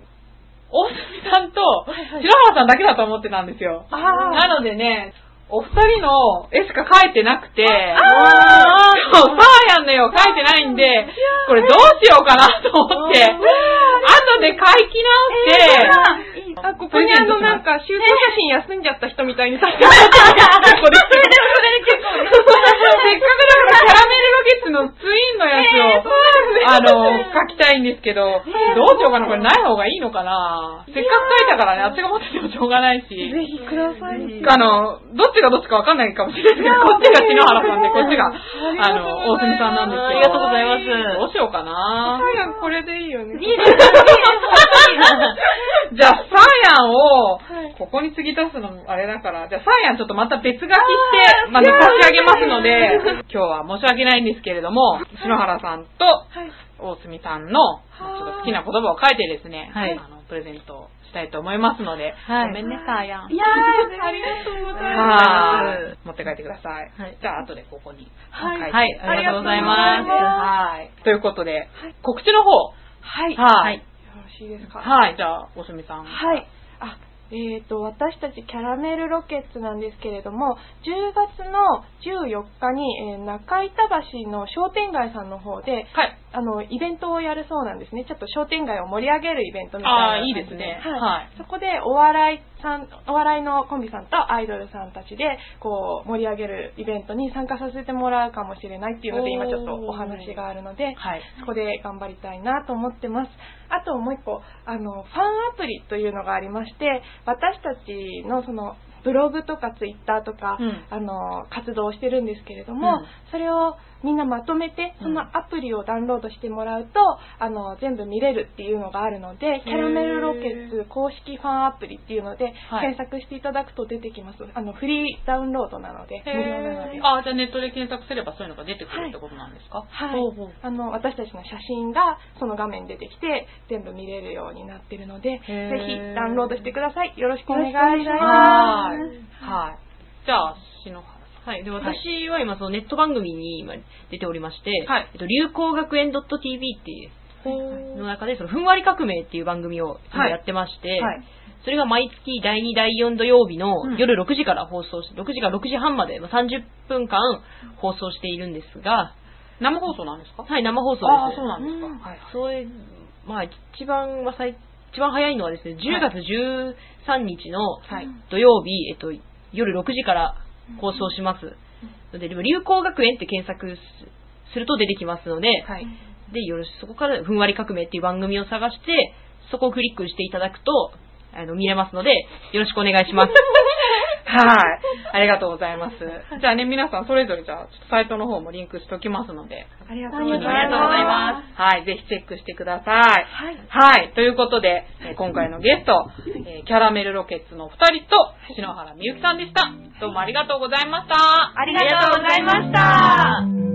大隅さんと白原さんだけだと思ってたんですよ。なのでね、お二人の絵しか描いてなくて、そう、サーヤンの絵を描いてないんで、これどうしようかなと思って、後で描き直して、あ、ここにあのなんか、集合写真休んじゃった人みたいにさせてもらって結構です。せっかくだからキャラメルロケッツのツインのやつを、あの、描きたいんですけど、どうしようかな、これ。ない方がいいのかな。せっかく描いたからね、あっちが持っててもしょうがないし。ぜひください。あの、どっちがどっちかわかんないかもしれないですけど、こっちが篠原さんで、こっちが、あの、大隅さんなんですけど。ありがとうございます。どうしようかな。サーヤンこれでいいよね。いいです じゃあ、サーヤンを、ここに継ぎ足すのもあれだから、じゃあ、サーヤンちょっとまた別書きして、まあ、ね、差し上げますので、今日は申し訳ないんですけれども、篠原さんと、大隅さんの、まあちょっと好きな言葉を書いてですね、はいあの、プレゼントしたいと思いますので、はいごめんね、サーヤン。いやー、ありがとうございまはい。持って帰ってください。はいじゃあ、後でここにはい書いて。はい、ありがとうございます。はい。ということで、告知の方。はい。よはい。ろしいですか？はい。じゃあ、おすみさん。はい。あ、えっ、と、私たちキャラメルロケッツなんですけれども、10月の14日に、えー中板橋の商店街さんの方で、はい。あの、イベントをやるそうなんですね。ちょっと商店街を盛り上げるイベントみたいなああ、感じ。いいですね。はい。はい。そこでお笑いさん、お笑いのコンビさんとアイドルさんたちで、こう、盛り上げるイベントに参加させてもらうかもしれないっていうので、今ちょっとお話があるので、はい。そこで頑張りたいなと思ってます。あともう一個、あの、ファンアプリというのがありまして、私たちのその、ブログとかツイッターとか、うんあの、活動をしてるんですけれども、うんそれをみんなまとめて、そのアプリをダウンロードしてもらうと、あの、全部見れるっていうのがあるので、キャラメルロケッツ公式ファンアプリっていうので、はい検索していただくと出てきます。あの、フリーダウンロードなので、無料なので。あ、じゃあネットで検索すればそういうのが出てくるってことなんですか？はい。あの、私たちの写真がその画面に出てきて、全部見れるようになってるので、ぜひダウンロードしてください。よろしくお願いします。はい。はい。じゃあ、篠原はい。で、私は今、そのネット番組に今出ておりまして、はいえっと、流行学園 .tv っていうの中で、その、ふんわり革命っていう番組を今はいやってまして、はいそれが毎月第2、第4土曜日のうん夜6時から放送し、6時から6時半までまあ30分間放送しているんですが、生放送なんですか？はい、生放送です。ああ、そうなんですか。うんはい。それ、まあ、一番は最、一番早いのはですね、10月13日のはい。土曜日、えっと、夜6時から放送します。ので、でも流行学園って検索すすると出てきますので、はい。で、よろしそこからふんわり革命っていう番組を探して、そこをクリックしていただくと、あの、見れますので、よろしくお願いします。はい。ありがとうございます。じゃあね、皆さんそれぞれじゃあ、ちょっとサイトの方もリンクしておきますので。ありがとうございます。ありがとうございます。はい。ぜひチェックしてください。はい。はい。ということで、え今回のゲスト、えー、キャラメルロケッツの二人と、篠原みゆきさんでした。どうもありがとうございました。ありがとうございました。